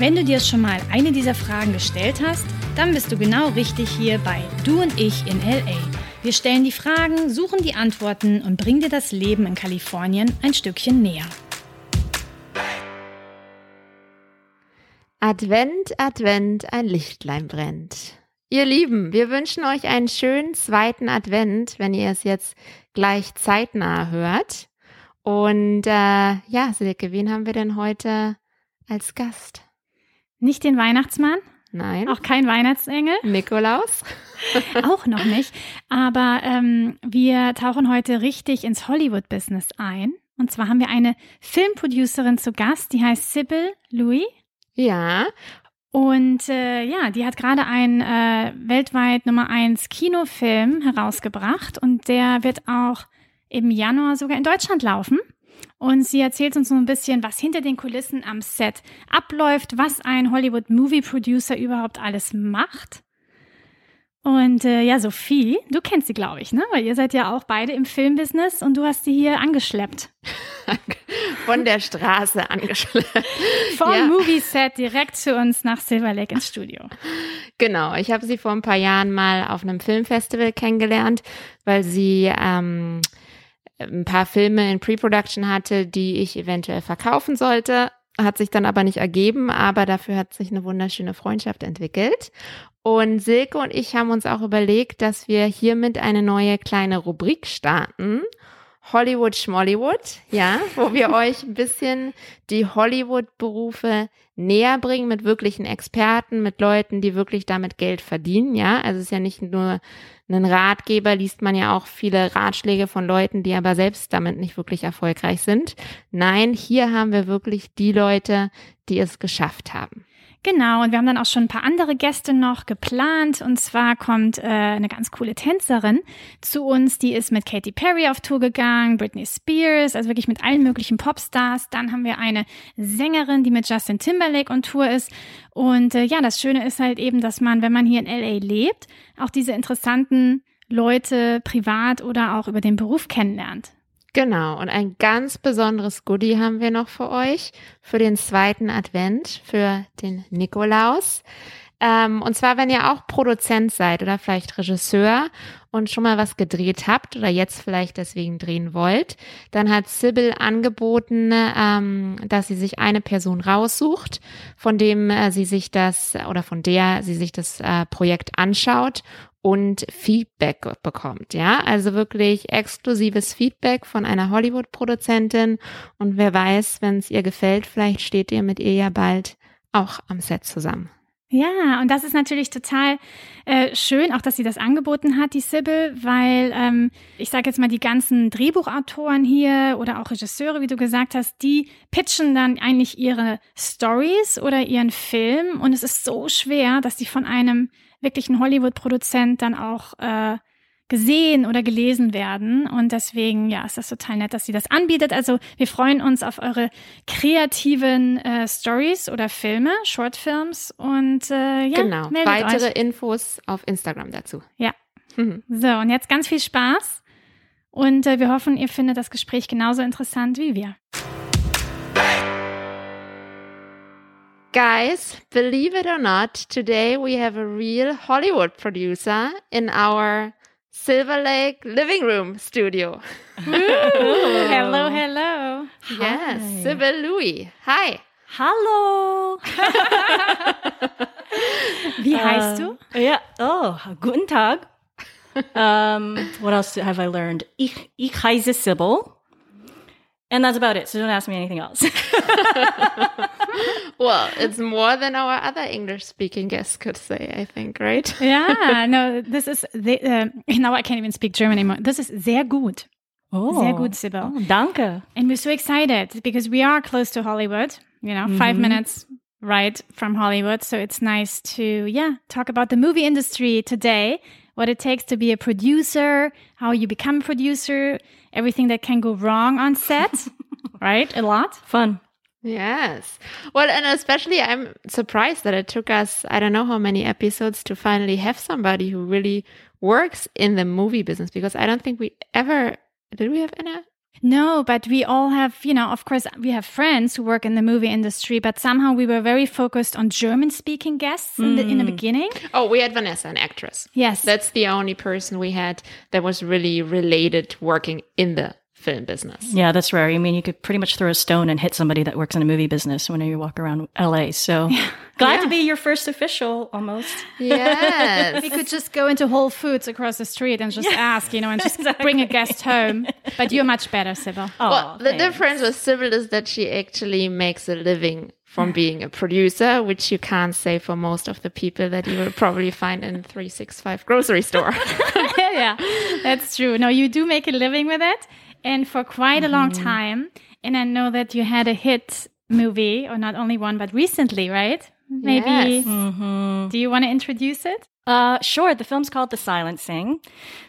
Wenn du dir schon mal eine dieser Fragen gestellt hast, dann bist du genau richtig hier bei Du und ich in LA. Wir stellen die Fragen, suchen die Antworten und bringen dir das Leben in Kalifornien ein Stückchen näher. Advent, Advent, ein Lichtlein brennt. Ihr Lieben, wir wünschen euch einen schönen zweiten Advent, wenn ihr es jetzt gleich zeitnah hört. Und äh, ja, Silke, wen haben wir denn heute als Gast? Nicht den Weihnachtsmann? Nein. Auch kein Weihnachtsengel? Nikolaus? Auch noch nicht. Aber ähm, wir tauchen heute richtig ins Hollywood-Business ein. Und zwar haben wir eine Filmproducerin zu Gast, die heißt Sybil Louis. Ja. Und äh, ja, die hat gerade einen äh, weltweit Nummer 1 Kinofilm herausgebracht und der wird auch im Januar sogar in Deutschland laufen. Und sie erzählt uns so ein bisschen, was hinter den Kulissen am Set abläuft, was ein Hollywood Movie Producer überhaupt alles macht. Und äh, ja, Sophie, du kennst sie, glaube ich, ne? Weil ihr seid ja auch beide im Filmbusiness und du hast sie hier angeschleppt. Von der Straße angeschleppt. Vom ja. Movie-Set direkt zu uns nach Silver Lake ins Studio. Genau, ich habe sie vor ein paar Jahren mal auf einem Filmfestival kennengelernt, weil sie ähm, ein paar Filme in Pre-Production hatte, die ich eventuell verkaufen sollte. Hat sich dann aber nicht ergeben, aber dafür hat sich eine wunderschöne Freundschaft entwickelt. Und Silke und ich haben uns auch überlegt, dass wir hiermit eine neue kleine Rubrik starten. Hollywood Schmollywood, ja, wo wir euch ein bisschen die Hollywood-Berufe näher bringen mit wirklichen Experten, mit Leuten, die wirklich damit Geld verdienen, ja. Also es ist ja nicht nur ein Ratgeber, liest man ja auch viele Ratschläge von Leuten, die aber selbst damit nicht wirklich erfolgreich sind. Nein, hier haben wir wirklich die Leute, die es geschafft haben. Genau, und wir haben dann auch schon ein paar andere Gäste noch geplant. Und zwar kommt äh, eine ganz coole Tänzerin zu uns, die ist mit Katy Perry auf Tour gegangen, Britney Spears, also wirklich mit allen möglichen Popstars. Dann haben wir eine Sängerin, die mit Justin Timberlake on Tour ist. Und äh, ja, das Schöne ist halt eben, dass man, wenn man hier in LA lebt, auch diese interessanten Leute privat oder auch über den Beruf kennenlernt. Genau, und ein ganz besonderes Goodie haben wir noch für euch für den zweiten Advent, für den Nikolaus. Ähm, und zwar, wenn ihr auch Produzent seid oder vielleicht Regisseur und schon mal was gedreht habt oder jetzt vielleicht deswegen drehen wollt, dann hat Sybil angeboten, ähm, dass sie sich eine Person raussucht, von dem äh, sie sich das oder von der sie sich das äh, Projekt anschaut und Feedback bekommt, ja, also wirklich exklusives Feedback von einer Hollywood-Produzentin und wer weiß, wenn es ihr gefällt, vielleicht steht ihr mit ihr ja bald auch am Set zusammen. Ja, und das ist natürlich total äh, schön, auch dass sie das angeboten hat, die Sybil, weil ähm, ich sage jetzt mal, die ganzen Drehbuchautoren hier oder auch Regisseure, wie du gesagt hast, die pitchen dann eigentlich ihre Stories oder ihren Film. Und es ist so schwer, dass die von einem wirklich ein Hollywood-Produzent dann auch äh, gesehen oder gelesen werden. Und deswegen, ja, ist das total nett, dass sie das anbietet. Also wir freuen uns auf eure kreativen äh, Stories oder Filme, Shortfilms und äh, ja, genau. Weitere euch. Infos auf Instagram dazu. Ja. Mhm. So, und jetzt ganz viel Spaß. Und äh, wir hoffen, ihr findet das Gespräch genauso interessant wie wir. Guys, believe it or not, today we have a real Hollywood producer in our Silver Lake living room studio. hello, hello. Yes, Hi. Sybil Louis. Hi. Hallo. Wie heißt du? Uh, ja, oh, guten Tag. Um, what else have I learned? Ich, ich heiße Sybil. And that's about it. So don't ask me anything else. well, it's more than our other English speaking guests could say, I think, right? yeah, no, this is, the, uh, now I can't even speak German anymore. This is sehr gut. Oh, sehr gut, Sybil. Oh, danke. And we're so excited because we are close to Hollywood, you know, mm -hmm. five minutes right from Hollywood. So it's nice to, yeah, talk about the movie industry today, what it takes to be a producer, how you become a producer, everything that can go wrong on set, right? A lot. Fun. Yes. Well, and especially I'm surprised that it took us, I don't know how many episodes to finally have somebody who really works in the movie business because I don't think we ever, did we have Anna? No, but we all have, you know, of course, we have friends who work in the movie industry, but somehow we were very focused on German speaking guests in, the, in the mm. beginning. Oh, we had Vanessa, an actress. Yes. That's the only person we had that was really related to working in the film business. Yeah, that's rare. I mean, you could pretty much throw a stone and hit somebody that works in a movie business when you walk around LA. So glad Yeah. to be your first official almost. Yes. we could just go into Whole Foods across the street and just ask, you know, and just bring a guest home. But you're much better, Sybil. Oh, well, the thanks. difference with Sybil is that she actually makes a living from being a producer, which you can't say for most of the people that you will probably find in 365 grocery store. yeah, that's true. No, you do make a living with it, and for quite a long time. And I know that you had a hit movie, or not only one, but recently, right? Maybe. Yes. Do you want to introduce it? Uh, sure. The film's called The Silencing.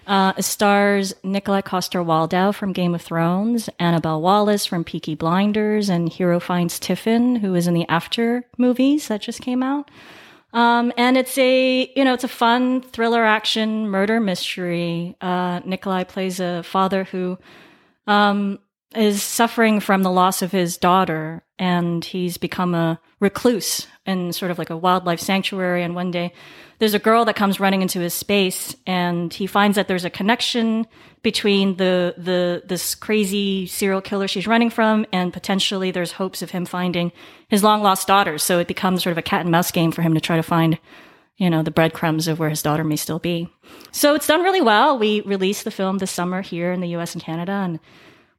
Uh, it stars Nikolai Coster-Waldau from Game of Thrones, Annabelle Wallis from Peaky Blinders, and Hero Fiennes Tiffin, who is in the After movies that just came out. Um, and it's a, you know, it's a fun thriller action murder mystery. Uh, Nikolai plays a father who, um, is suffering from the loss of his daughter and he's become a recluse in sort of like a wildlife sanctuary. And one day there's a girl that comes running into his space and he finds that there's a connection between the, the, this crazy serial killer she's running from and potentially there's hopes of him finding his long lost daughter. So it becomes sort of a cat and mouse game for him to try to find you know, the breadcrumbs of where his daughter may still be. So it's done really well. We released the film this summer here in the US and Canada, and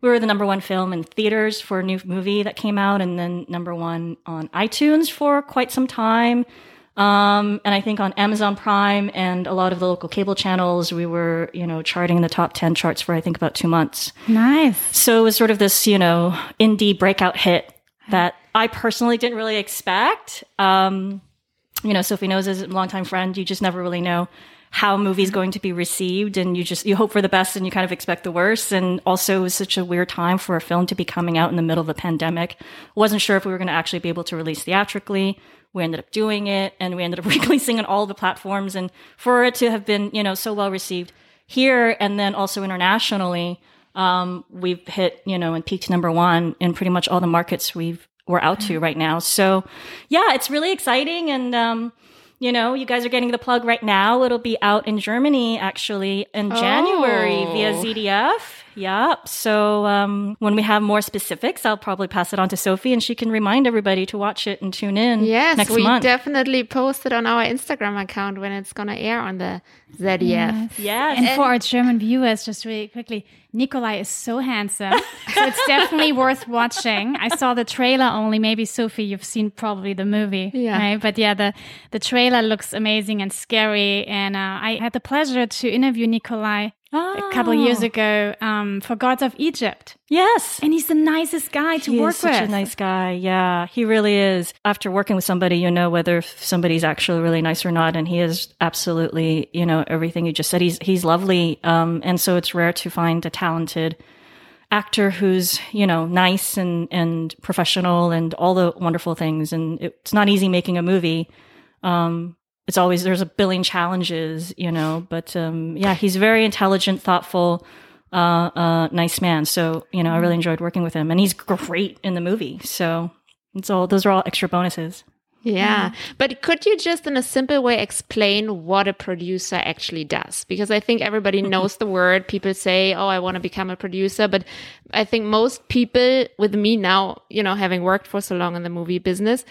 we were the number one film in theaters for a new movie that came out, and then number one on iTunes for quite some time. Um, and I think on Amazon Prime and a lot of the local cable channels, we were, you know, charting in the top 10 charts for I think about two months. Nice. So it was sort of this, you know, indie breakout hit that I personally didn't really expect. Um, you know, Sophie knows as a longtime friend, you just never really know how a movie's going to be received and you just you hope for the best and you kind of expect the worst and also it was such a weird time for a film to be coming out in the middle of the pandemic. Wasn't sure if we were going to actually be able to release theatrically. We ended up doing it and we ended up releasing on all the platforms and for it to have been you know so well received here and then also internationally um, we've hit you know and peaked number one in pretty much all the markets we've we're out to right now so yeah it's really exciting and um, you know, you guys are getting the plug right now. It'll be out in Germany actually in January via Oh. ZDF. Yep. So um, when we have more specifics, I'll probably pass it on to Sophie and she can remind everybody to watch it and tune in yes, next we month. definitely post it on our Instagram account when it's going to air on the ZDF. yes. And for our German viewers, just really quickly, Nikolai is so handsome. so it's definitely worth watching. I saw the trailer only. Maybe Sophie, you've seen probably the movie. Yeah. Right? But yeah, the, the trailer looks amazing and scary. And uh, I had the pleasure to interview Nikolai a couple Oh. years ago um, for Gods of Egypt. Yes. And he's the nicest guy to he work is such with. a nice guy. Yeah, he really is. After working with somebody, you know whether somebody's actually really nice or not, and he is absolutely, you know, everything you just said. He's he's lovely, um, and so it's rare to find a talented actor who's you know nice and and professional and all the wonderful things. And it's not easy making a movie. Um, it's always there's a billion challenges, you know. But um, yeah, he's very intelligent, thoughtful uh, uh, nice man. So, you know, I really enjoyed working with him and he's great in the movie. So it's all, those are all extra bonuses. Yeah. But could you just in a simple way explain what a producer actually does? Because I think everybody knows the word. People say, Oh, I want to become a producer. But I think most people with me now, you know, having worked for so long in the movie business,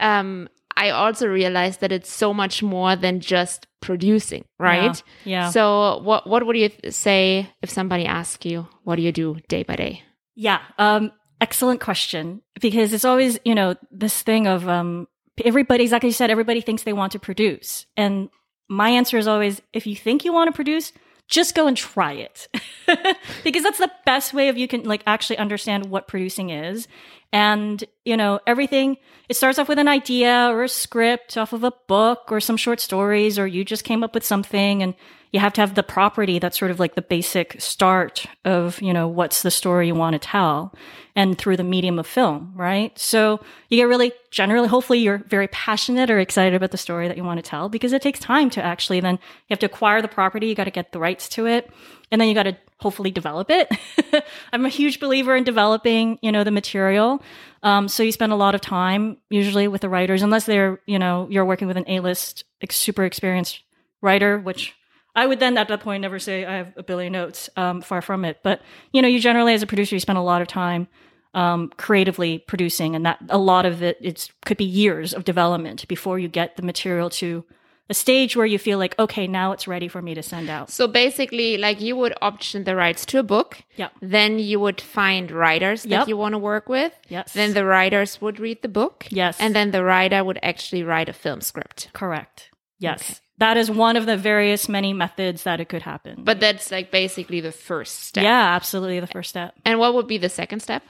um, I also realized that it's so much more than just producing, right? Yeah. yeah. So what, what would you say if somebody asks you, what do you do day by day? Yeah. Um, excellent question because it's always, you know, this thing of, um, everybody, exactly like you said, everybody thinks they want to produce. And my answer is always, if you think you want to produce, just go and try it because that's the best way of you can like actually understand what producing is and you know everything it starts off with an idea or a script off of a book or some short stories or you just came up with something and you have to have the property. That's sort of like the basic start of you know what's the story you want to tell and through the medium of film right? So you get really generally hopefully you're very passionate or excited about the story that you want to tell because it takes time to actually then you have to acquire the property you got to get the rights to it and then you got to hopefully develop it i'm a huge believer in developing you know the material um, so you spend a lot of time usually with the writers unless they're you know you're working with an a-list super experienced writer which I would then at that point never say I have a billion notes. Um, far from it. But you know, you generally as a producer, you spend a lot of time um, creatively producing, and that a lot of it it could be years of development before you get the material to a stage where you feel like okay now it's ready for me to send out. So basically like you would option the rights to a book. Yeah then you would find writers that you want to work with. Yes. then the writers would read the book. Yes. and then the writer would actually write a film script. Correct. Yes. Okay. that is one of the various many methods that it could happen. But that's like basically the first step. Yeah absolutely the first step. And what would be the second step?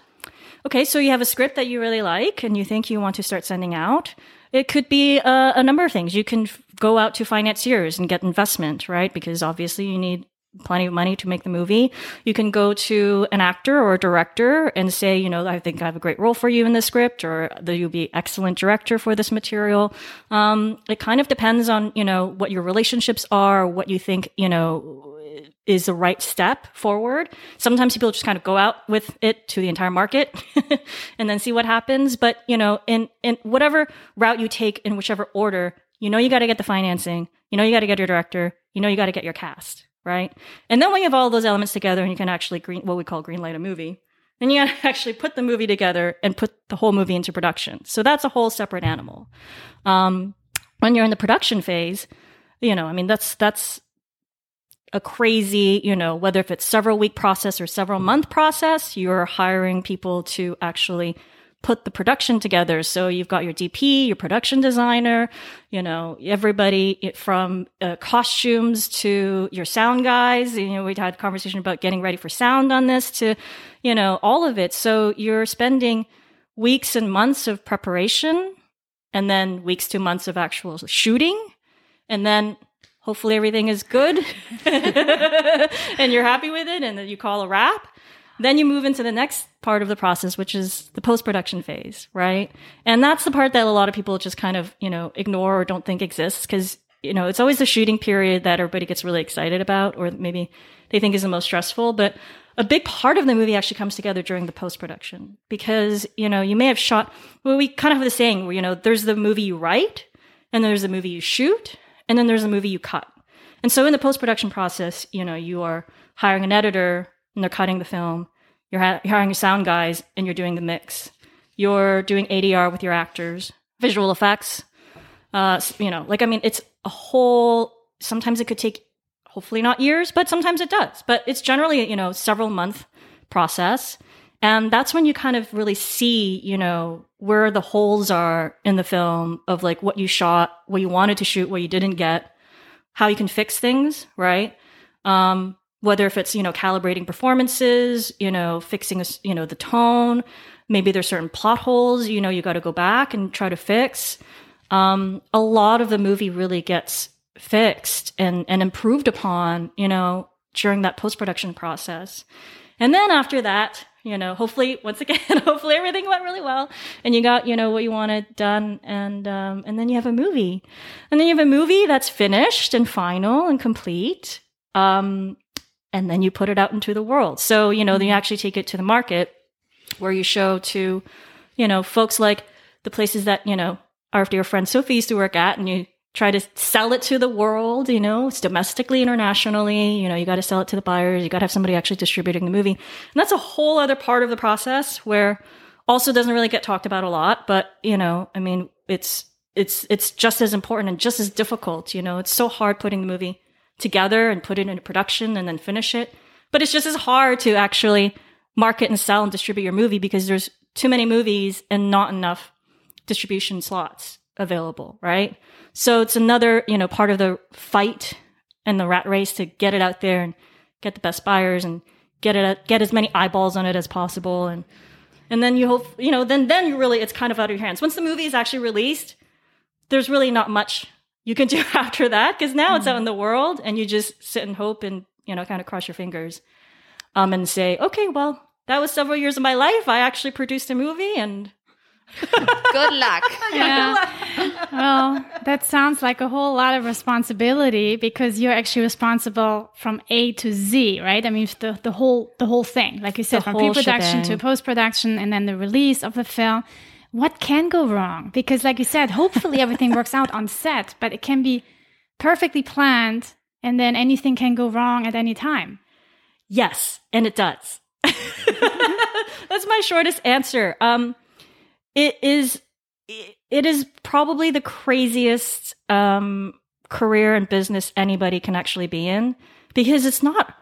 Okay, so you have a script that you really like and you think you want to start sending out. It could be a, a number of things. You can f- go out to financiers and get investment, right? Because obviously you need plenty of money to make the movie. You can go to an actor or a director and say, you know, I think I have a great role for you in this script or that you'll be excellent director for this material. Um, it kind of depends on, you know, what your relationships are, what you think, you know, is the right step forward. Sometimes people just kind of go out with it to the entire market and then see what happens. But, you know, in, in whatever route you take in whichever order, you know, you got to get the financing, you know, you got to get your director, you know, you got to get your cast, right? And then when you have all those elements together and you can actually green, what we call green light a movie, then you got to actually put the movie together and put the whole movie into production. So that's a whole separate animal. Um, when you're in the production phase, you know, I mean, that's, that's, a crazy, you know, whether if it's several week process or several month process, you're hiring people to actually put the production together. So you've got your DP, your production designer, you know, everybody from uh, costumes to your sound guys. You know, we had a conversation about getting ready for sound on this to, you know, all of it. So you're spending weeks and months of preparation and then weeks to months of actual shooting. And then hopefully everything is good and you're happy with it and then you call a wrap. Then you move into the next part of the process, which is the post production phase, right? And that's the part that a lot of people just kind of, you know, ignore or don't think exists because, you know, it's always the shooting period that everybody gets really excited about or maybe they think is the most stressful. But a big part of the movie actually comes together during the post production because, you know, you may have shot, well, we kind of have the saying where, you know, there's the movie you write and there's the movie you shoot and then there's the movie you cut. And so in the post production process, you know, you are hiring an editor and they're cutting the film. You're, ha- you're hiring your sound guys and you're doing the mix. You're doing ADR with your actors, visual effects. Uh, you know, like, I mean, it's a whole, sometimes it could take, hopefully not years, but sometimes it does. But it's generally, you know, several month process. And that's when you kind of really see, you know, where the holes are in the film of like what you shot, what you wanted to shoot, what you didn't get, how you can fix things, right? Um, whether if it's, you know, calibrating performances, you know, fixing, you know, the tone, maybe there's certain plot holes, you know, you got to go back and try to fix. Um, a lot of the movie really gets fixed and, and improved upon, you know, during that post production process. And then after that, you know, hopefully, once again, hopefully everything went really well, and you got, you know, what you wanted done, and um, and then you have a movie, and then you have a movie that's finished and final and complete, um, and then you put it out into the world. So you know, then you mm-hmm. actually take it to the market, where you show to, you know, folks like the places that you know our dear friend Sophie used to work at, and you try to sell it to the world, you know, it's domestically, internationally, you know, you got to sell it to the buyers, you got to have somebody actually distributing the movie. And that's a whole other part of the process where also doesn't really get talked about a lot, but you know, I mean, it's it's it's just as important and just as difficult, you know. It's so hard putting the movie together and put it into production and then finish it. But it's just as hard to actually market and sell and distribute your movie because there's too many movies and not enough distribution slots available, right? So it's another, you know, part of the fight and the rat race to get it out there and get the best buyers and get it get as many eyeballs on it as possible and and then you hope you know then then you really it's kind of out of your hands once the movie is actually released there's really not much you can do after that because now mm it's out in the world and you just sit and hope and you know kind of cross your fingers um and say okay well that was several years of my life i actually produced a movie and Good luck. Yeah. well, that sounds like a whole lot of responsibility because you're actually responsible from A to Z, right? I mean, the, the whole the whole thing, like you said, The from pre-production shebang. to post-production, and then the release of the film. What can go wrong? Because, like you said, hopefully everything works out on set, but it can be perfectly planned, and then anything can go wrong at any time. Yes, and it does. That's my shortest answer. Um, it is, it is probably the craziest um, career and business anybody can actually be in because it's not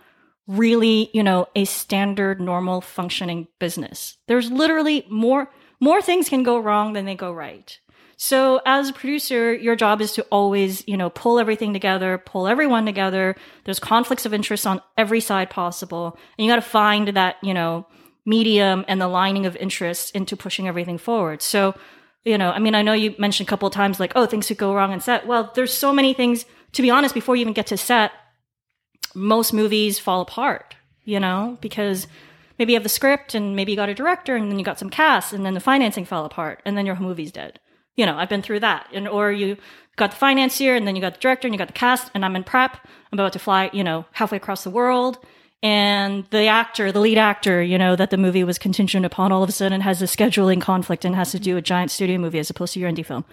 really, you know, a standard, normal functioning business. There's literally more more things can go wrong than they go right. So as a producer, your job is to always, you know, pull everything together, pull everyone together. There's conflicts of interest on every side possible. And you got to find that, you know, medium and the lining of interest into pushing everything forward. So, you know, I mean, I know you mentioned a couple of times like, oh, things could go wrong on set. Well, there's so many things, to be honest, before you even get to set, most movies fall apart, you know, because maybe you have the script and maybe you got a director and then you got some cast and then the financing fell apart and then your movie's dead. You know, I've been through that. And or you got the financier and then you got the director and you got the cast and I'm in prep. I'm about to fly, you know, halfway across the world. And the actor, the lead actor, you know, that the movie was contingent upon all of a sudden has a scheduling conflict and has to do a giant studio movie as opposed to your indie film.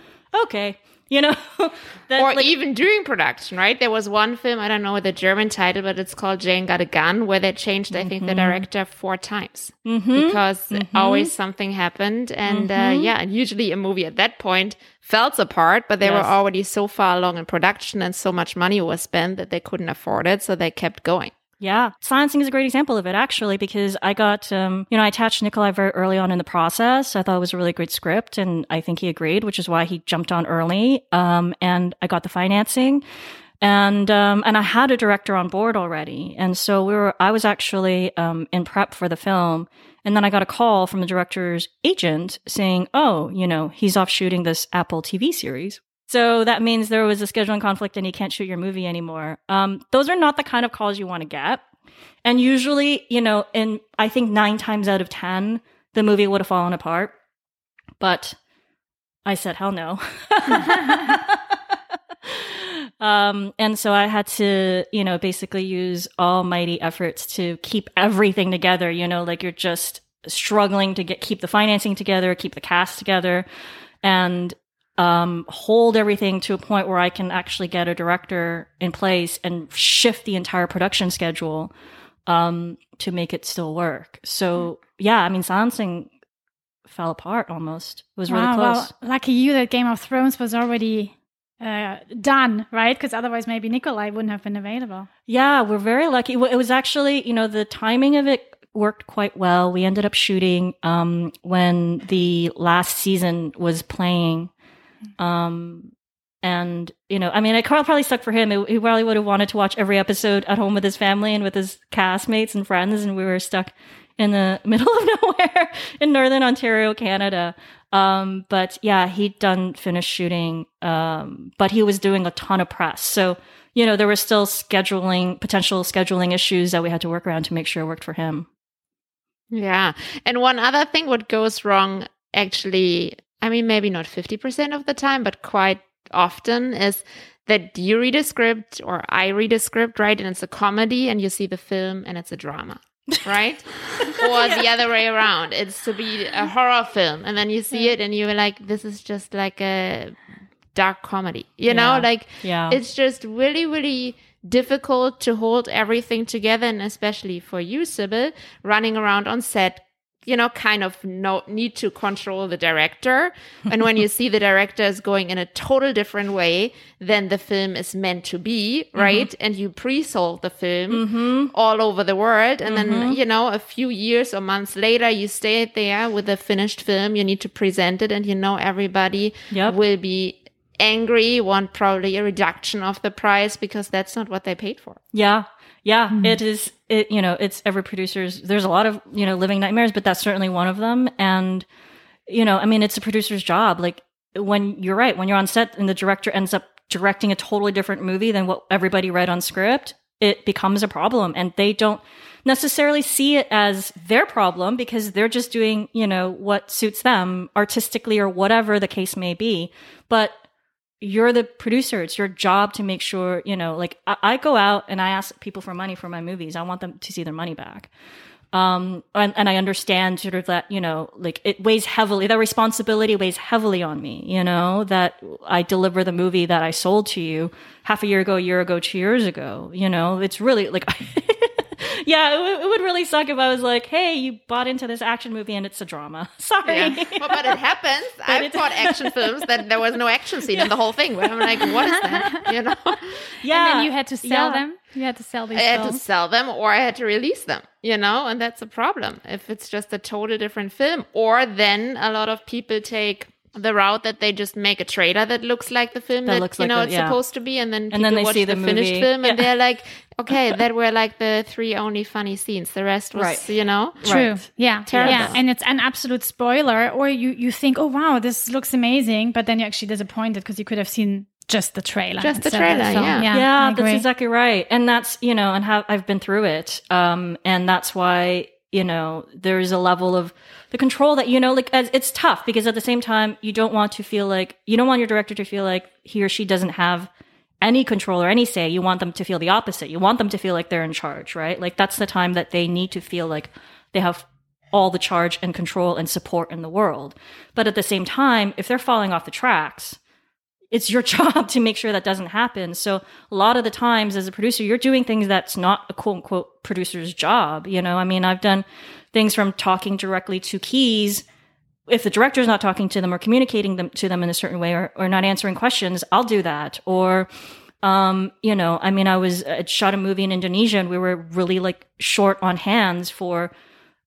Okay. You know, that, or like- even during production, right? There was one film, I don't know the German title, but it's called Jane Got a Gun, where they changed, I Mm-hmm. think, the director four times because always something happened. And uh, yeah, and usually a movie at that point fell apart, but they were already so far along in production and so much money was spent that they couldn't afford it. So they kept going. Yeah, silencing is a great example of it, actually, because I got, um, you know, I attached Nikolai very early on in the process. I thought it was a really great script, and I think he agreed, which is why he jumped on early. Um, and I got the financing, and um, and I had a director on board already, and so we were. I was actually um, in prep for the film, and then I got a call from the director's agent saying, "Oh, you know, he's off shooting this Apple TV series." So that means there was a scheduling conflict and you can't shoot your movie anymore. Um, those are not the kind of calls you want to get. And usually, you know, in I think nine times out of 10, the movie would have fallen apart. But I said, hell no. um, and so I had to, you know, basically use almighty efforts to keep everything together. You know, like you're just struggling to get keep the financing together, keep the cast together, and um, hold everything to a point where I can actually get a director in place and shift the entire production schedule um, to make it still work. So yeah, I mean, silencing fell apart almost. It was really Wow, close. Well, lucky you that Game of Thrones was already uh, done, right? Because otherwise, maybe Nikolai wouldn't have been available. Yeah, we're very lucky. It was actually, you know, the timing of it worked quite well. We ended up shooting um, when the last season was playing. Um, and, you know, I mean, it probably sucked for him. He probably would have wanted to watch every episode at home with his family and with his castmates and friends. And we were stuck in the middle of nowhere in Northern Ontario, Canada. Um, but yeah, he'd done finished shooting. Um, but he was doing a ton of press. So, you know, there were still scheduling, potential scheduling issues that we had to work around to make sure it worked for him. Yeah. And one other thing, what goes wrong actually, I mean, maybe not 50% of the time, but quite often is that you read a script or I read a script, right? And it's a comedy and you see the film and it's a drama. Right? or the other way around. It's to be a horror film. And then you see it and you're like, this is just like a dark comedy. You know, Yeah. like Yeah. it's just really, really difficult to hold everything together. And especially for you, Sybil, running around on set, you know, kind of no, need to control the director. and when you see the director is going in a total different way than the film is meant to be, right? Mm-hmm. And you pre-sold the film mm-hmm. all over the world. And then, mm-hmm. you know, a few years or months later, you stay there with a finished film. You need to present it and you know everybody Yep. will be angry, want probably a reduction of the price because that's not what they paid for. Yeah. Yeah, hmm. it is. It you know, it's every producer's. There's a lot of you know living nightmares, but that's certainly one of them. And you know, I mean, it's a producer's job. Like when you're right, when you're on set and the director ends up directing a totally different movie than what everybody read on script, it becomes a problem, and they don't necessarily see it as their problem because they're just doing you know what suits them artistically or whatever the case may be. But you're the producer. It's your job to make sure, you know, like I, I, go out and I ask people for money for my movies. I want them to see their money back. Um, and, and I understand sort of that, you know, like it weighs heavily, that responsibility weighs heavily on me, you know, that I deliver the movie that I sold to you half a year ago, a year ago, two years ago, you know, it's really like, yeah, it, w- it, would really suck if I was like, "Hey, you bought into this action movie and it's a drama." Sorry, yeah. well, but it happens. I've bought action films that there was no action scene yeah. in the whole thing. Where I'm like, "What is that?" You know? Yeah. And then you had to sell yeah. them. You had to sell these. I had films. to sell them, or I had to release them. You know, and that's a problem if it's just a total different film. Or then a lot of people take the route that they just make a trailer that looks like the film that, that looks you know like it's yeah. supposed to be, and then and then they watch see the, the finished film, yeah. and they're like, okay, that were like the three only funny scenes. The rest was, right. you know, true, right. yeah, Terrible. yeah, and it's an absolute spoiler. Or you you think, oh wow, this looks amazing, but then you're actually disappointed because you could have seen just the trailer. Just the trailer, yeah. Yeah, yeah that's exactly right. And that's, you know, and how I've been through it. Um, and that's why, you know, there's a level of the control that, you know, like it's tough because at the same time, you don't want to feel like, you don't want your director to feel like he or she doesn't have any control or any say. You want them to feel the opposite. You want them to feel like they're in charge, right? Like that's the time that they need to feel like they have all the charge and control and support in the world. But at the same time, if they're falling off the tracks, it's your job to make sure that doesn't happen. So a lot of the times as a producer, you're doing things that's not a quote unquote producer's job. You know, I mean, I've done things from talking directly to keys. If the director's not talking to them or communicating them to them in a certain way or, or not answering questions, I'll do that. Or, um, you know, I mean, I was I shot a movie in Indonesia and we were really like short on hands for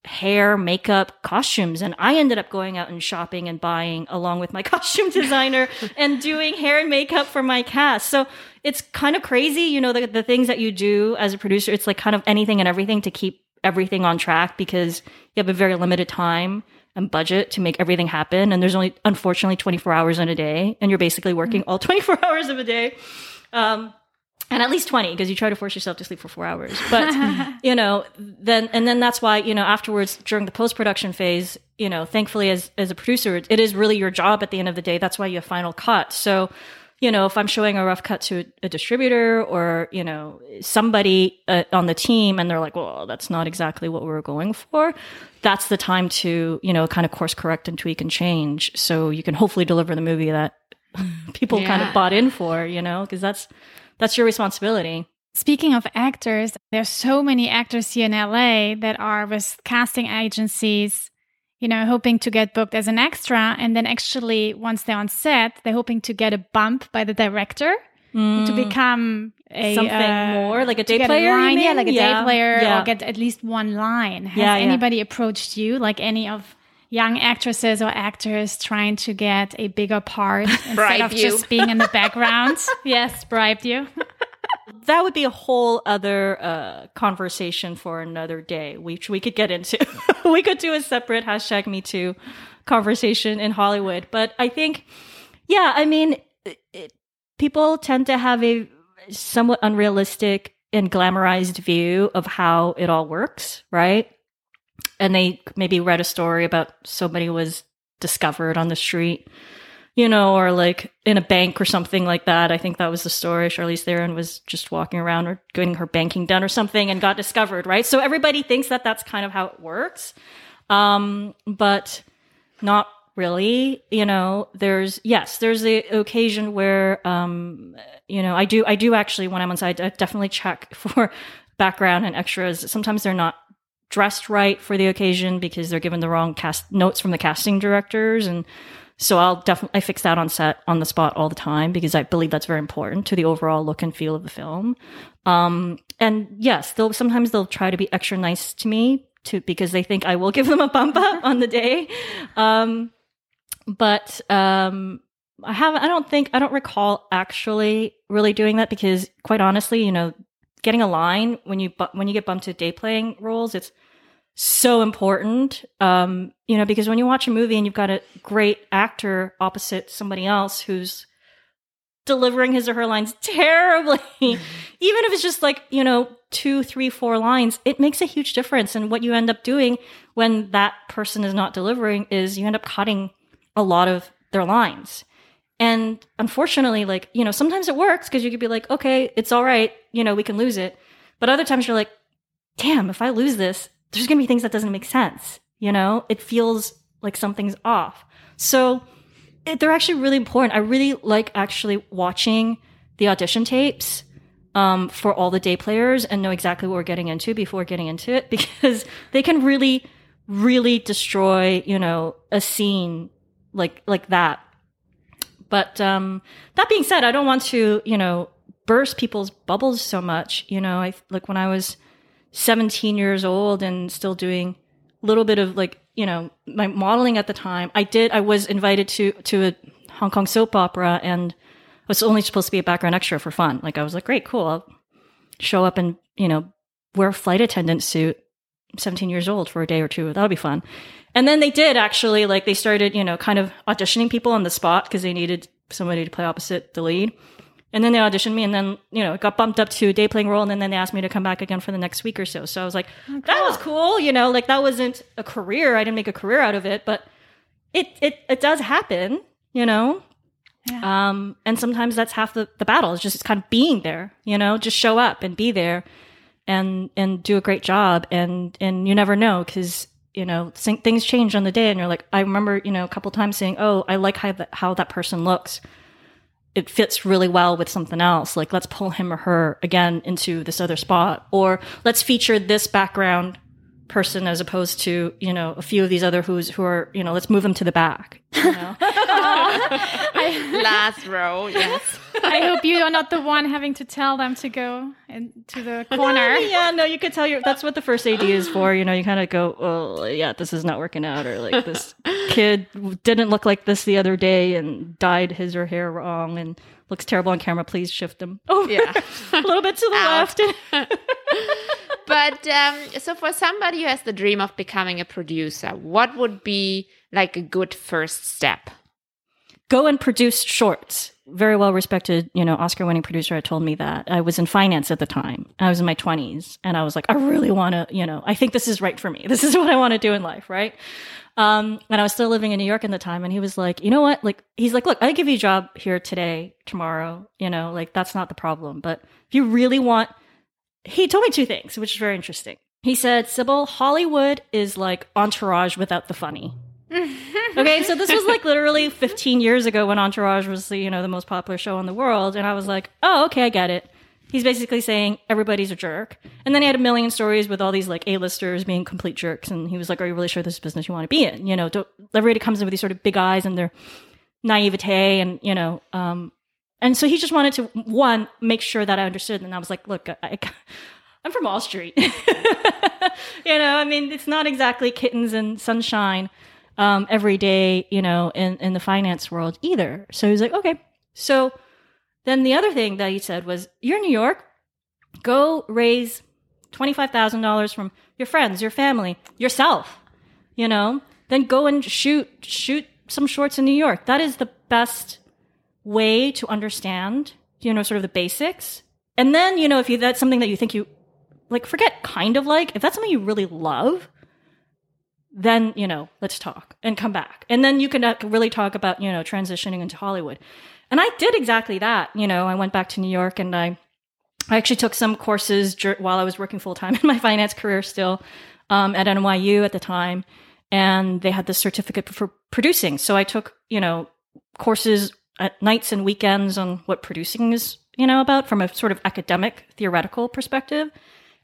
hair, makeup, costumes. And I ended up going out and shopping and buying along with my costume designer and doing hair and makeup for my cast. So it's kind of crazy, you know, the, the things that you do as a producer. It's like kind of anything and everything to keep everything on track because you have a very limited time and budget to make everything happen. And there's only, unfortunately, 24 hours in a day. And you're basically working mm-hmm. all 24 hours of a day. Um, and at least 20 because you try to force yourself to sleep for four hours. But you know then and then that's why you know afterwards during the post-production phase you know thankfully as as a producer it is really your job at the end of the day. That's why you have final cut. So you know if i'm showing a rough cut to a, a distributor or you know somebody uh, on the team and they're like well that's not exactly what we were going for that's the time to you know kind of course correct and tweak and change. So you can hopefully deliver the movie that people yeah. kind of bought in for you know because that's that's your responsibility. Speaking of actors, there's so many actors here in LA that are with casting agencies, you know, hoping to get booked as an extra. And then actually, once they're on set, they're hoping to get a bump by the director mm. to become a, something uh, more like a day player. A yeah, like a yeah. day player yeah. or get at least one line. Has yeah, anybody approached you, like any of young actresses or actors trying to get a bigger part instead of you. just being in the background. yes, bribed you. that would be a whole other uh, conversation for another day, which we could get into. we could do a separate hashtag Me Too conversation in Hollywood. But I think, yeah, I mean, it, people tend to have a somewhat unrealistic and glamorized view of how it all works, right? And they maybe read a story about somebody was discovered on the street, you know, or like in a bank or something like that. I think that was the story. Charlize Theron was just walking around or getting her banking done or something and got discovered, right? So everybody thinks that that's kind of how it works. Um, but not really you know there's yes there's the occasion where um you know i do i do actually when i'm on site I definitely check for background and extras sometimes they're not dressed right for the occasion because they're given the wrong cast notes from the casting directors and so I'll definitely I fix that on set on the spot all the time because I believe that's very important to the overall look and feel of the film. Um, and yes, they'll sometimes they'll try to be extra nice to me to because they think I will give them a bump up on the day. Um, but um, I have I don't think I don't recall actually really doing that because quite honestly, you know, getting a line when you bu- when you get bumped to day playing roles, it's so important. Um, you know, because when you watch a movie and you've got a great actor opposite somebody else who's delivering his or her lines terribly, even if it's just like, you know, two, three, four lines, it makes a huge difference. And what you end up doing when that person is not delivering is you end up cutting a lot of their lines. And unfortunately, like, you know, sometimes it works because you could be like, okay, it's all right, you know, we can lose it. But other times you're like, damn, if I lose this, there's going to be things that doesn't make sense. You know, it feels like something's off. So it, they're actually really important. I really like actually watching the audition tapes um, for all the day players and know exactly what we're getting into before getting into it because they can really, really destroy, you know, a scene like like that. But um, that being said, I don't want to, you know, burst people's bubbles so much. You know, I like when I was 17 years old and still doing a little bit of like, you know, my modeling at the time. I did. I was invited to to a Hong Kong soap opera and I was only supposed to be a background extra for fun. Like I was like, great, cool. I'll show up and you know wear a flight attendant suit. 17 years old for a day or two. That'll be fun. And then they did actually, like, they started, you know, kind of auditioning people on the spot because they needed somebody to play opposite the lead. And then they auditioned me and then, you know, got bumped up to a day playing role. And then, then they asked me to come back again for the next week or so. So I was like, oh, that was cool. You know, like that wasn't a career. I didn't make a career out of it, but it, it, it does happen, you know? Yeah. Um, and sometimes that's half the, the battle is just kind of being there, you know, just show up and be there and and do a great job and and you never know because you know things change on the day and you're like i remember you know a couple times saying oh i like how that how that person looks it fits really well with something else like let's pull him or her again into this other spot or let's feature this background person as opposed to you know a few of these other who's who are you know let's move them to the back you know? I, last row yes. I hope you are not the one having to tell them to go into the corner. yeah no you could tell you that's what the first ad is for you know you kind of go oh yeah this is not working out or like this kid didn't look like this the other day and dyed his or hair wrong and looks terrible on camera please shift them oh yeah. A little bit to the Out. left. But um, so for somebody who has the dream of becoming a producer, what would be like a good first step? Go and produce shorts. Very well respected, you know, Oscar winning producer had told me that. I was in finance at the time. I was in my 20s and I was like, I really want to, you know, I think this is right for me. This is what I want to do in life, right? Um, and I was still living in New York at the time. And he was like, you know what? Like, he's like, look, I give you a job here today, tomorrow, you know, like that's not the problem. But if you really want he told me two things, which is very interesting. He said, Sybil, Hollywood is like Entourage without the funny. okay, so this was like literally 15 years ago when Entourage was you know, the most popular show in the world. And I was like, oh, okay, I get it. He's basically saying everybody's a jerk. And then he had a million stories with all these like A-listers being complete jerks. And he was like, are you really sure this is business you want to be in? You know, everybody comes in with these sort of big eyes and their naivete and, you know, um, and so he just wanted to one make sure that I understood. And I was like, look, I, am from Wall Street. you know, I mean, it's not exactly kittens and sunshine um, every day, you know, in, in the finance world either. So he's like, okay. So then the other thing that he said was, you're in New York, go raise $25,000 from your friends, your family, yourself, you know, then go and shoot, shoot some shorts in New York. That is the best way to understand, you know, sort of the basics. And then, you know, if you that's something that you think you like forget kind of like, if that's something you really love, then, you know, let's talk and come back. And then you can uh, really talk about, you know, transitioning into Hollywood. And I did exactly that. You know, I went back to New York and I I actually took some courses while I was working full time in my finance career still um, at NYU at the time. And they had this certificate for producing. So I took, you know, courses at nights and weekends on what producing is, you know, about from a sort of academic theoretical perspective.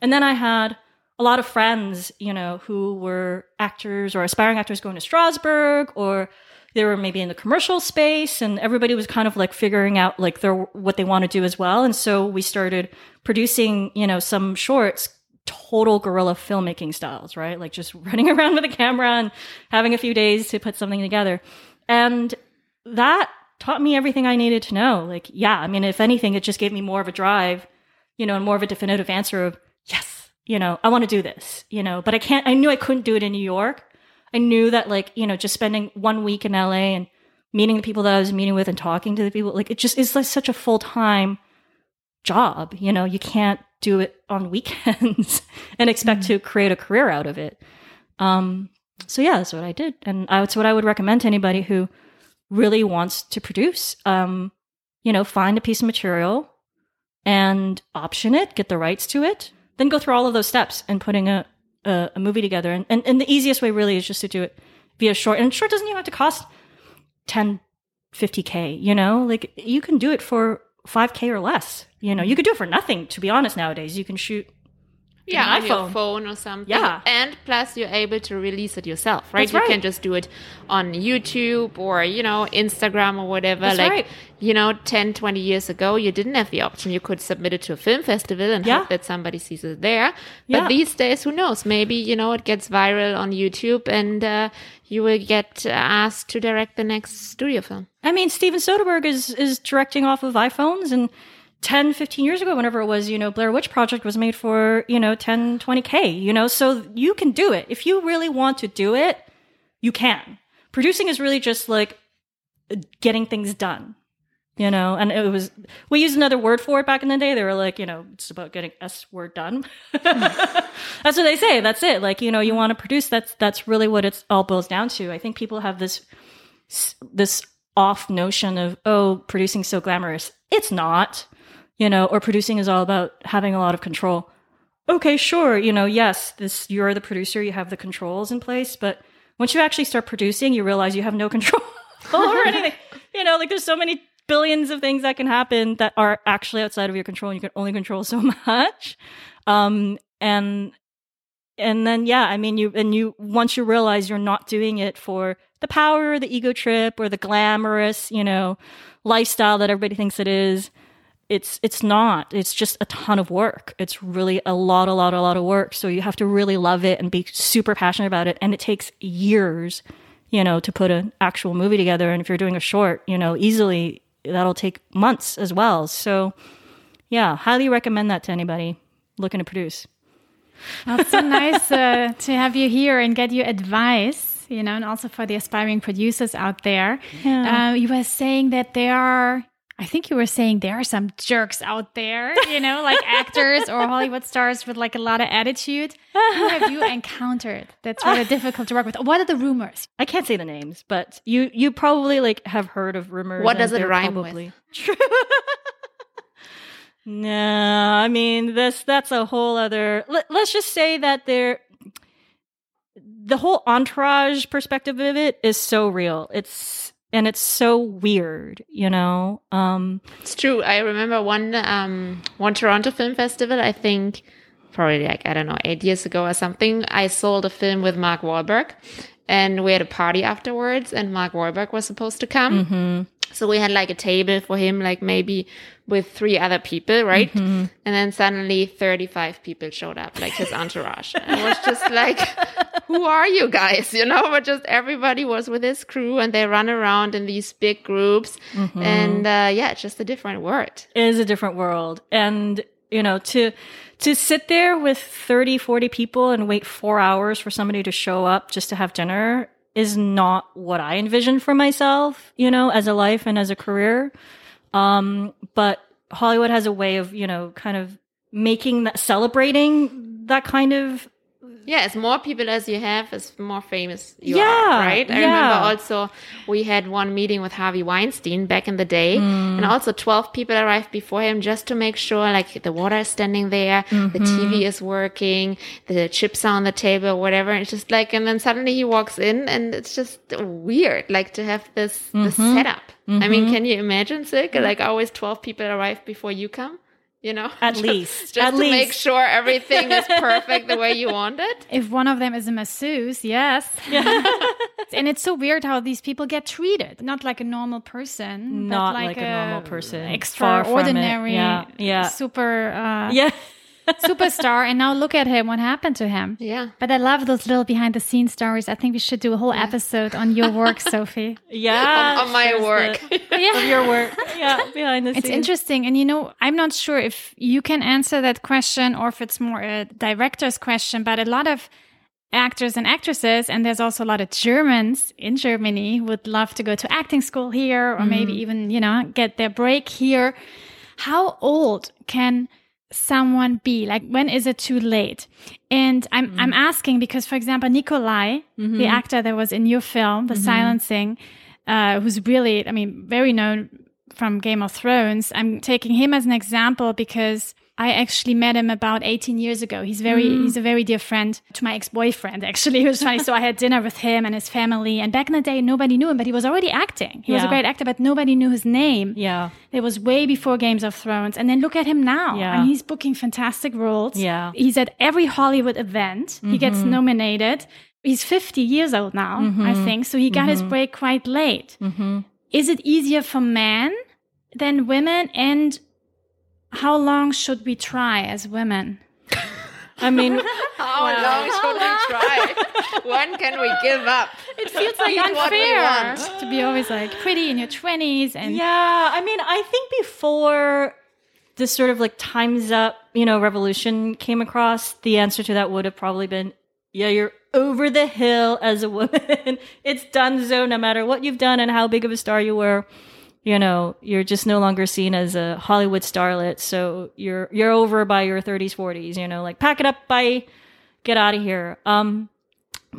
And then I had a lot of friends, you know, who were actors or aspiring actors going to Strasberg or they were maybe in the commercial space and everybody was kind of like figuring out like their what they want to do as well. And so we started producing, you know, some shorts total guerrilla filmmaking styles, right? Like just running around with a camera and having a few days to put something together. And that taught me everything I needed to know. Like, yeah, I mean, if anything, it just gave me more of a drive, you know, and more of a definitive answer of, you know, I want to do this, you know, but I can't, I knew I couldn't do it in New York. I knew that, like, you know, just spending one week in LA and meeting the people that I was meeting with and talking to the people, like, it just is like such a full time job. You know, you can't do it on weekends and expect mm-hmm. to create a career out of it. Um, so yeah, that's what I did, and I, that's what I would recommend to anybody who really wants to produce. Um, you know, find a piece of material and option it, get the rights to it, then go through all of those steps and putting a a, a movie together. And, and and the easiest way really is just to do it via short. And short doesn't even have to cost 10, 50k. You know, like you can do it for 5k or less. You know, you could do it for nothing. To be honest, nowadays you can shoot yeah, on your phone or something. Yeah. And plus you're able to release it yourself, right? That's right. You can just do it on YouTube or, you know, Instagram or whatever. That's like, right. you know, 10, 20 years ago, you didn't have the option. You could submit it to a film festival and Yeah. hope that somebody sees it there. But Yeah. these days, who knows? Maybe, you know, it gets viral on YouTube and uh, you will get asked to direct the next studio film. I mean, Steven Soderbergh is is directing off of iPhones and 10, 15 years ago, whenever it was, you know, Blair Witch Project was made for, you know, 10, 20K, you know, so you can do it. If you really want to do it, you can. Producing is really just like getting things done, you know, and it was, we used another word for it back in the day. They were like, you know, it's about getting S word done. that's what they say. That's it. Like, you know, you want to produce, that's, that's really what it's all boils down to. I think people have this, this off notion of, oh, producing so glamorous. It's not you know, or producing is all about having a lot of control. Okay, sure, you know, yes, this you're the producer, you have the controls in place, but once you actually start producing, you realize you have no control over anything. You know, like there's so many billions of things that can happen that are actually outside of your control and you can only control so much. Um and and then yeah, I mean you and you once you realize you're not doing it for the power, the ego trip, or the glamorous, you know, lifestyle that everybody thinks it is, it's it's not it's just a ton of work. It's really a lot a lot a lot of work. So you have to really love it and be super passionate about it. And it takes years you know to put an actual movie together. And if you're doing a short you know easily that'll take months as well. So yeah highly recommend that to anybody looking to produce. Well, it's so nice uh, to have you here and get your advice, you know, and also for the aspiring producers out there. Yeah. Uh, you were saying that there are, I think you were saying there are some jerks out there, you know, like actors or Hollywood stars with like a lot of attitude. Who have you encountered that's really difficult to work with? What are the rumors? i can't say the names but you you probably like have heard of rumors What does it they're rhyme with? probably true no i mean this that's a whole other let, let's just say that there the whole entourage perspective of it is so real it's and it's so weird you know um It's true. I remember one um one Toronto Film Festival. I think probably like I don't know eight years ago or something. I sold a film with Mark Wahlberg, and we had a party afterwards. And Mark Wahlberg was supposed to come. So we had like a table for him, like maybe with three other people, right? And then suddenly 35 people showed up, like his entourage. And it was just like, who are you guys? You know, but just everybody was with his crew and they run around in these big groups. And uh, yeah, it's just a different world. it is a different world and you know to to sit there with 30 40 people and wait 4 hours for somebody to show up just to have dinner is not what i envisioned for myself you know as a life and as a career. Um but hollywood has a way of you know kind of making that celebrating that kind of Yeah, as more people as you have, as more famous you Yeah, are, right? I yeah. remember also we had one meeting with Harvey Weinstein back in the day, Mm. and also 12 people arrived before him just to make sure like the water is standing there, the Mm-hmm. TV is working, the chips are on the table, whatever. It's just like, and then suddenly he walks in and it's just weird, like to have this, this Mm-hmm. setup. I mean, can you imagine, Silke? Like always 12 people arrive before you come? You know, At Just- least. just At to make sure everything is perfect the way you want it. If one of them is a masseuse, yes. and it's so weird how these people get treated. Not like a normal person. but Not like a normal person. Far from it. Extraordinary. Yeah, yeah. Super. Uh, yeah superstar, and now look at him. What happened to him? Yeah. But I love those little behind the scenes stories. I think we should do a whole episode on your work, Sophie. Yeah. On- on my work. the- Yeah. your work. Yeah, behind the It's scenes. interesting. And you know, I'm not sure if you can answer that question or if it's more a director's question, but a lot of actors and actresses, and there's also a lot of Germans in Germany would love to go to acting school here or maybe mm. even, you know, get their break here. How old can someone be? Like, when is it too late? And I'm, mm. I'm asking because, for example, Nikolaj, the mm-hmm. actor that was in your film, The mm-hmm. Silencing, uh, who's really, I mean, very known from Game of Thrones. I'm taking him as an example because I actually met him about 18 years ago. He's very, he's a very dear friend to my ex-boyfriend, actually. It was funny. so I had dinner with him and his family. And back in the day, nobody knew him, but he was already acting. He was a great actor, but nobody knew his name. Yeah. It was way before Games of Thrones. And then look at him now. Yeah. And he's booking fantastic roles. Yeah. Mm-hmm. He's at every Hollywood event. He gets nominated. He's 50 years old now, I think. So he got his break quite late. Mm-hmm. Is it easier for men than women? And how long should we try as women? I mean, How long should we try? when can we give up? It feels like Eat what we unfair to be always like pretty in your 20s and yeah, I mean, I think before this sort of like time's up, you know, revolution came across, the answer to that would have probably been, yeah, you're over the hill as a woman. it's done so no matter what you've done and how big of a star you were. You know, you're just no longer seen as a Hollywood starlet. So you're, you're over by your 30s, 40s, you know, like pack it up, bye, get out of here. Um,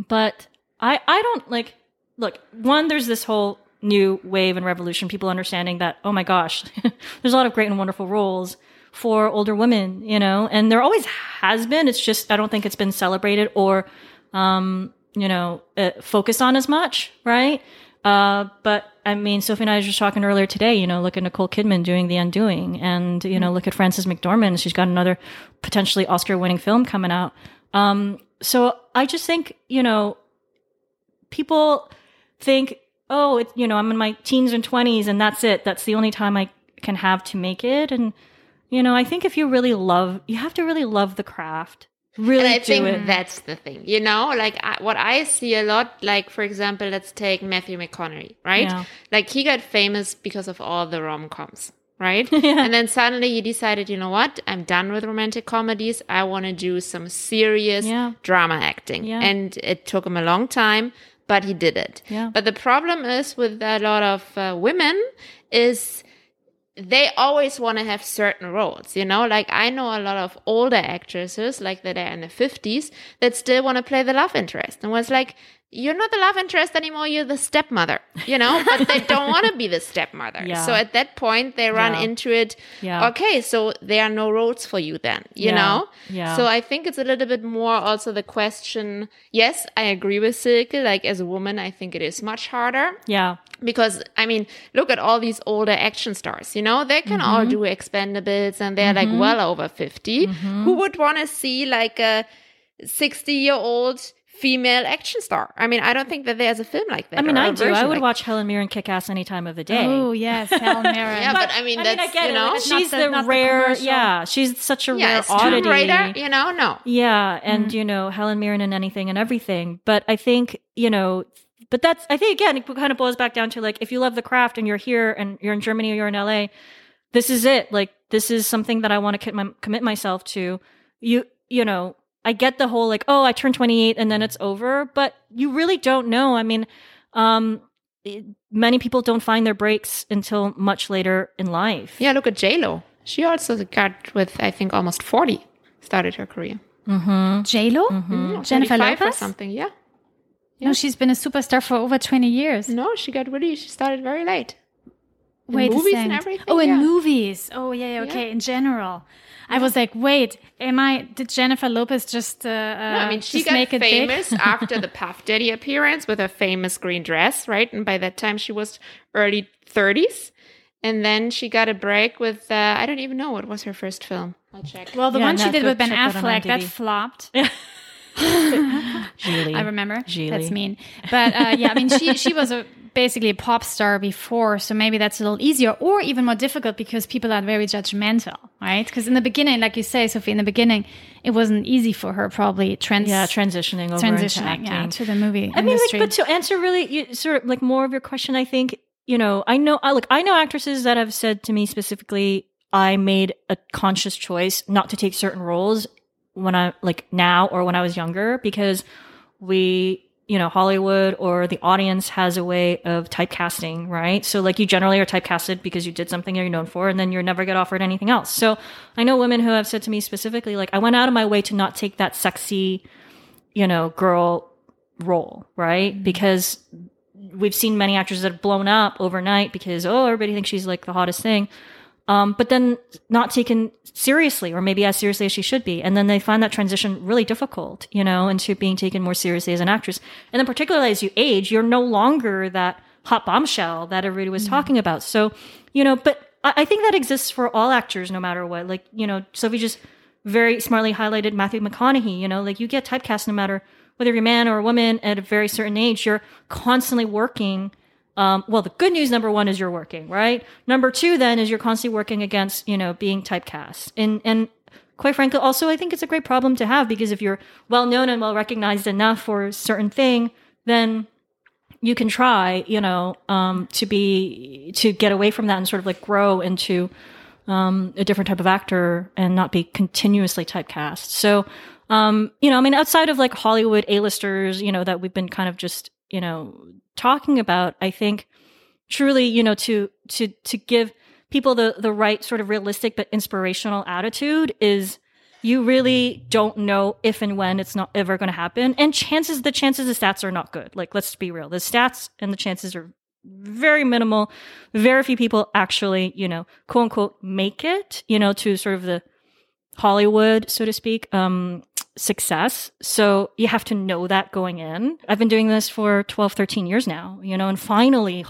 but I I don't like look, one there's this whole new wave and revolution people understanding that oh my gosh, there's a lot of great and wonderful roles for older women, you know, and there always has been. It's just I don't think it's been celebrated or um, you know, uh, focused on as much, right? Uh, but I mean, Sophie and I were just talking earlier today, you know, look at Nicole Kidman doing The Undoing and, you know, look at Frances McDormand. She's got another potentially Oscar winning film coming out. Um, so I just think, you know, people think, oh, it, you know, I'm in my teens and 20s and that's it. That's the only time I can have to make it. And, you know, I think if you really love, you have to really love the craft. Really and I think it. that's the thing, you know, like I, what I see a lot, like for example, let's take Matthew McConaughey, right? Yeah. Like he got famous because of all the rom coms, right? And then suddenly he decided, you know what? I'm done with romantic comedies. I want to do some serious Yeah. drama acting. Yeah. And it took him a long time, but he did it. Yeah. But the problem is with a lot of uh, women is they always want to have certain roles, you know? Like I know a lot of older actresses, like that are in the 50s, that still want to play the love interest. And was like, you're not the love interest anymore, you're the stepmother, you know? But they don't want to be the stepmother. Yeah. So at that point, they run Yeah. into it, Yeah. okay, so there are no roles for you then, you know? Yeah. So I think it's a little bit more also the question. Yes, I agree with Silke. Like as a woman, I think it is much harder yeah. because I mean, look at all these older action stars. You know, they can Mm-hmm. all do Expendables, and they're like well over 50 Mm-hmm. Who would want to see like a sixty-year-old female action star? I mean, I don't think that there's a film like that. I mean, or a I do. I would like- watch Helen Mirren kick ass any time of the day. Oh yes, Helen Mirren. Yeah, but, I mean, I that's mean, I get you know, Like, Not she's the- the, not the rare. yeah, she's such a yeah, rare oddity. Raider. You know, no. Yeah, and mm. you know Helen Mirren and anything and everything. But I think you know, but that's I think again it kind of boils back down to like if you love the craft and you're here and you're in Germany or you're in LA, this is it. Like this is something that I want to commit myself to. You you know I get the whole like oh I turned 28 and then it's over, but you really don't know. I mean, um, it- many people don't find their breaks until much later in life. Yeah, look at J Lo. She also got with I think almost forty started her career. J Lo, Mm, Jennifer 35 or Lopez. something. Yeah. No, she's been a superstar for over twenty years. No, she got really. She started very late. In Wait movies a and everything, Oh, in yeah. movies. Oh, yeah, yeah. Okay, in general. I was like, wait, am I? Did Jennifer Lopez just? Uh, No, I mean, she got make famous after the Puff Daddy appearance with her famous green dress, right? And by that time, she was early 30s. And then she got a break with, uh, I don't even know what was her first film. I'll check. Well, the Yeah, one she did with Ben check that Affleck that flopped. Julie. I remember. Gigli. That's mean. But uh, yeah, I mean, she she was a basically a pop star before, so maybe that's a little easier or even more difficult because people are very judgmental, right? Because in the beginning, like you say, Sophie, in the beginning, it wasn't easy for her probably trans yeah, transitioning over transitioning into yeah, acting. to the movie I mean, like, but to answer really, you, sort of like more of your question, I think you know, I know, I like, I know actresses that have said to me specifically, I made a conscious choice not to take certain roles when I like now or when I was younger because we, you know, Hollywood or the audience has a way of typecasting, right? So like you generally are typecasted because you did something you're known for and then you're never get offered anything else. So I know women who have said to me specifically, like, I went out of my way to not take that sexy, you know, girl role, right? Mm-hmm. Because we've seen many actors that have blown up overnight because, oh, everybody thinks she's like the hottest thing. Um, but then not taken seriously, or maybe as seriously as she should be. And then they find that transition really difficult, you know, into being taken more seriously as an actress. And then particularly as you age, you're no longer that hot bombshell that everybody was talking about. So, you know, but I, I think that exists for all actors, no matter what. Like, you know, Sophie just very smartly highlighted Matthew McConaughey, you know, like you get typecast no matter whether you're a man or a woman at a very certain age, you're constantly working. Um, well, the good news, number one, is you're working, right? Number two, then, is you're constantly working against, you know, being typecast. And, and quite frankly, also, I think it's a great problem to have because if you're well known and well recognized enough for a certain thing, then you can try, you know, um, to be, to get away from that and sort of like grow into, um, a different type of actor and not be continuously typecast. So, um, you know, I mean, outside of like Hollywood A-listers, you know, that we've been kind of just, you know, talking about, I think truly, you know, to, to, to give people the, the right sort of realistic but inspirational attitude is you really don't know if and when it's not ever going to happen. And chances, the chances, the stats are not good. Like, let's be real. The stats and the chances are very minimal. Very few people actually, you know, quote unquote, make it, you know, to sort of the Hollywood, so to speak, um, success. So you have to know that going in. I've been doing this for 12, 13 years now, you know, and finally,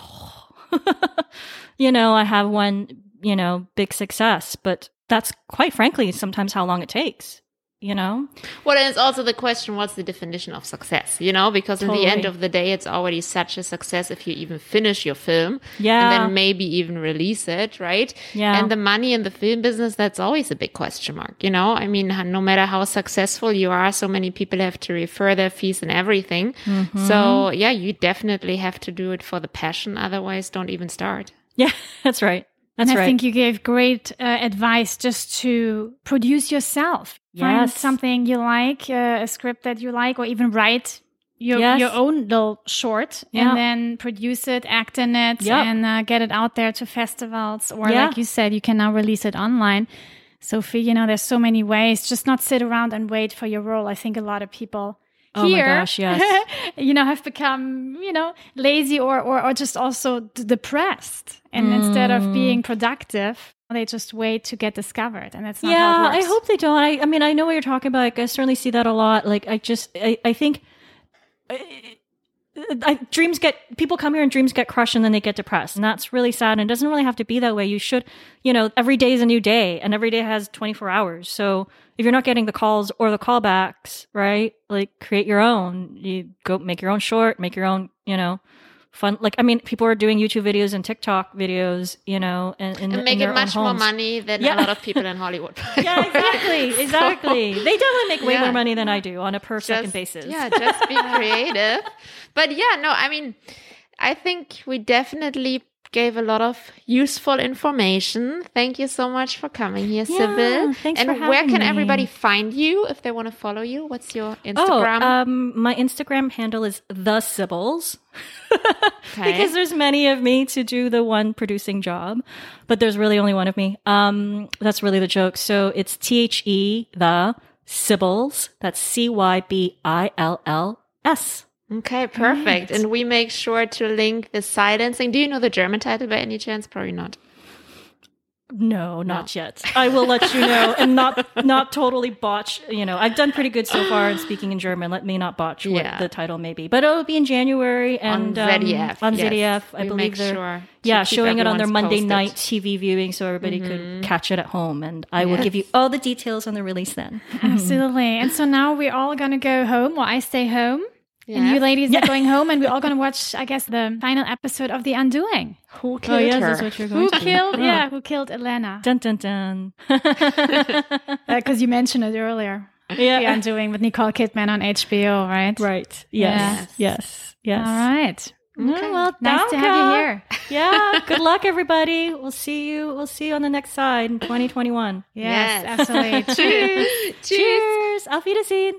you know, I have one, you know, big success, but that's quite frankly sometimes how long it takes, you know? Well, and it's also the question what's the definition of success, you know? Because in the end of the day, it's already such a success if you even finish your film. Yeah. And then maybe even release it, right? Yeah. And the money in the film business, that's always a big question mark, you know? I mean, no matter how successful you are, so many people have to refer their fees and everything. Mm-hmm. So, yeah, you definitely have to do it for the passion. Otherwise, don't even start. Yeah, that's right. That's and I right. think you gave great uh, advice just to produce yourself. Find Yes. something you like, uh, a script that you like, or even write your Yes. your own little short Yeah. and then produce it, act in it, Yep. and uh, get it out there to festivals. Or Yeah. like you said, you can now release it online. Sophie, you know, there's so many ways. Just not sit around and wait for your role. I think a lot of people Oh my here, gosh, yes. you know, have become, you know, lazy or, or, or just also d- depressed. And instead of Mm. being productive, they just wait to get discovered. And that's not yeah, how it I hope they don't. I, I mean, I know what you're talking about. Like, I certainly see that a lot. Like, I just, I, I think I, I, dreams get people come here and dreams get crushed and then they get depressed, and that's really sad. And it doesn't really have to be that way. You should, you know, every day is a new day, and every day has 24 hours. So if you're not getting the calls or the callbacks, right? Like, create your own. You go make your own short, make your own, you know. Fun, like I mean, people are doing YouTube videos and TikTok videos, you know, and, and, And in make their it own much more money than Yeah. a lot of people in Hollywood. Yeah, exactly, exactly. they definitely make way Yeah. more money than I do on a per second basis. Yeah, just be creative. but yeah, no, I mean, I think we definitely gave a lot of useful information. Thank you so much for coming here, Yeah, Cybill. thanks and for where can me. everybody find you if they want to follow you? What's your Oh, Instagram? um, my Instagram handle is the Cybills Okay. because there's many of me to do the one producing job, but there's really only one of me. Um, that's really the joke. So it's T H E the Cybills. That's C Y B I L L S. okay, perfect. And we make sure to link the silencing. Do you know the German title by any chance? Probably not. No, not yet. I will let you know and not not totally botch. You know, I've done pretty good so far in speaking in German. Let me not botch what Yeah. the title may be, but it'll be in January and on um, ZDF. yes. ZDF. I We believe they're sure yeah showing it on their Monday posted. night TV viewing, so everybody could catch it at home. And I will give you all the details on the release then. Absolutely. And so now we're all going to go home, or I stay home. And you Yes. ladies are going home, and we're all going to watch, I guess, the final episode of The Undoing. Who Oh, killed yes, her? that's what you're going Who to killed? Oh. Yeah, who killed Elena? Dun dun dun. Uh, because you mentioned it earlier. Yeah, The yeah. Undoing with Nicole Kidman on HBO, right? Right. Yes. Yes. Yes. Yes. All right. Oh, well, Nice to have you here. Yeah. Good luck, everybody. We'll see you. We'll see you on the next side in 2021. Yes, Yes. absolutely. Cheers. Cheers. Cheers. Auf Wiedersehen.